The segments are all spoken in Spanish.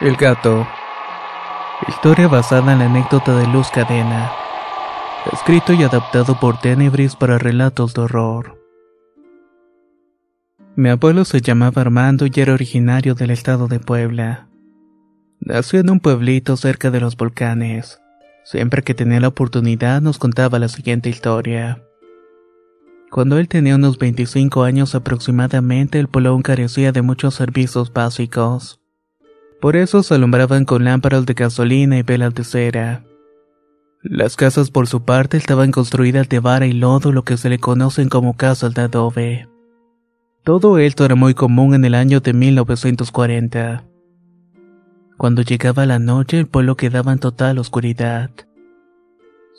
El gato. Historia basada en la anécdota de Luz Cadena. Escrito y adaptado por Tenebris para relatos de horror. Mi abuelo se llamaba Armando y era originario del estado de Puebla. Nació en un pueblito cerca de los volcanes. Siempre que tenía la oportunidad nos contaba la siguiente historia. Cuando él tenía unos 25 años aproximadamente, el aún carecía de muchos servicios básicos. Por eso se alumbraban con lámparas de gasolina y velas de cera. Las casas por su parte estaban construidas de vara y lodo, lo que se le conocen como casas de adobe. Todo esto era muy común en el año de 1940. Cuando llegaba la noche el pueblo quedaba en total oscuridad.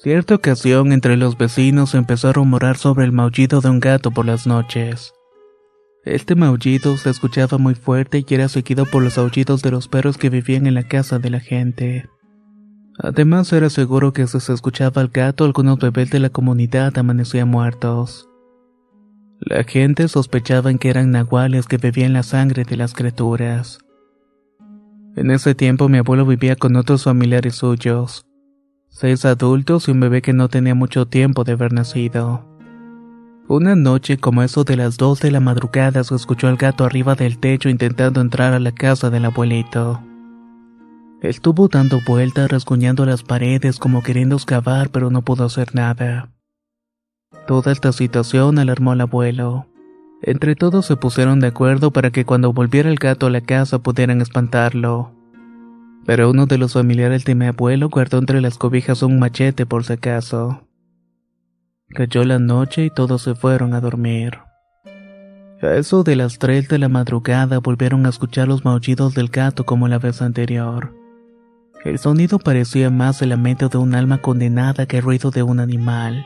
Cierta ocasión entre los vecinos empezó a rumorar sobre el maullido de un gato por las noches. Este maullido se escuchaba muy fuerte y era seguido por los aullidos de los perros que vivían en la casa de la gente. Además era seguro que si se escuchaba al gato algunos bebés de la comunidad amanecían muertos. La gente sospechaba que eran nahuales que bebían la sangre de las criaturas. En ese tiempo mi abuelo vivía con otros familiares suyos, seis adultos y un bebé que no tenía mucho tiempo de haber nacido. Una noche, como eso de las dos de la madrugada, se escuchó al gato arriba del techo intentando entrar a la casa del abuelito. Estuvo dando vueltas rasguñando las paredes como queriendo excavar, pero no pudo hacer nada. Toda esta situación alarmó al abuelo. Entre todos se pusieron de acuerdo para que cuando volviera el gato a la casa pudieran espantarlo. Pero uno de los familiares de mi abuelo guardó entre las cobijas un machete por si acaso. Cayó la noche y todos se fueron a dormir. A eso de las tres de la madrugada volvieron a escuchar los maullidos del gato como la vez anterior. El sonido parecía más el lamento de un alma condenada que el ruido de un animal.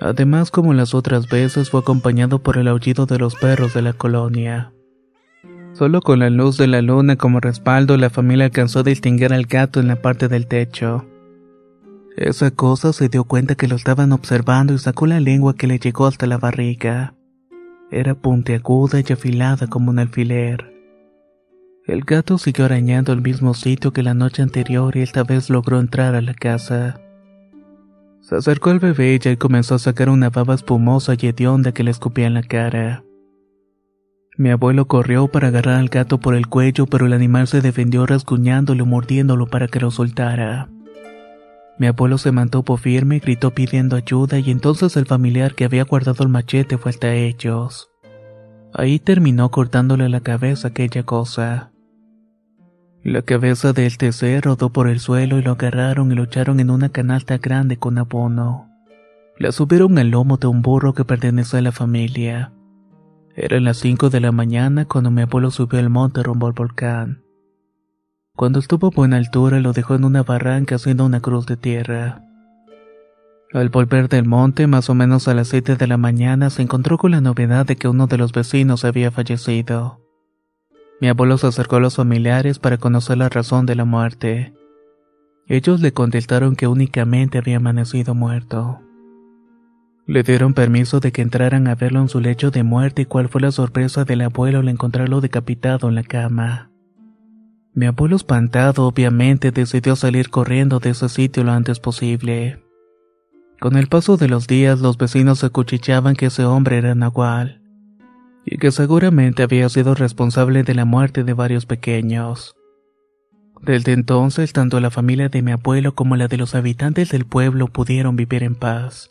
Además, como las otras veces, fue acompañado por el aullido de los perros de la colonia. Solo con la luz de la luna como respaldo, la familia alcanzó a distinguir al gato en la parte del techo. Esa cosa se dio cuenta que lo estaban observando y sacó la lengua que le llegó hasta la barriga. Era puntiaguda y afilada como un alfiler. El gato siguió arañando el mismo sitio que la noche anterior y esta vez logró entrar a la casa. Se acercó al bebé y comenzó a sacar una baba espumosa y hedionda que le escupía en la cara. Mi abuelo corrió para agarrar al gato por el cuello, pero el animal se defendió rasguñándolo mordiéndolo para que lo soltara. Mi abuelo se mantuvo firme y gritó pidiendo ayuda y entonces el familiar que había guardado el machete fue hasta ellos. Ahí terminó cortándole la cabeza aquella cosa. La cabeza del TC rodó por el suelo y lo agarraron y lo echaron en una canasta grande con abono. La subieron al lomo de un burro que pertenecía a la familia. Eran las cinco de la mañana cuando mi abuelo subió al monte rumbo al volcán. Cuando estuvo a buena altura lo dejó en una barranca haciendo una cruz de tierra. Al volver del monte, más o menos a las 7 de la mañana, se encontró con la novedad de que uno de los vecinos había fallecido. Mi abuelo se acercó a los familiares para conocer la razón de la muerte. Ellos le contestaron que únicamente había amanecido muerto. Le dieron permiso de que entraran a verlo en su lecho de muerte y cuál fue la sorpresa del abuelo al encontrarlo decapitado en la cama. Mi abuelo espantado obviamente decidió salir corriendo de ese sitio lo antes posible. Con el paso de los días los vecinos se cuchicheaban que ese hombre era Nahual, y que seguramente había sido responsable de la muerte de varios pequeños. Desde entonces, tanto la familia de mi abuelo como la de los habitantes del pueblo pudieron vivir en paz.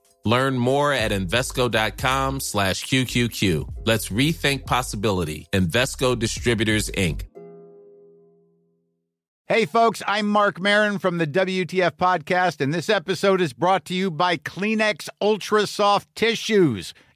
Learn more at Invesco.com slash QQQ. Let's rethink possibility. Investco Distributors, Inc. Hey, folks, I'm Mark Marin from the WTF Podcast, and this episode is brought to you by Kleenex Ultra Soft Tissues,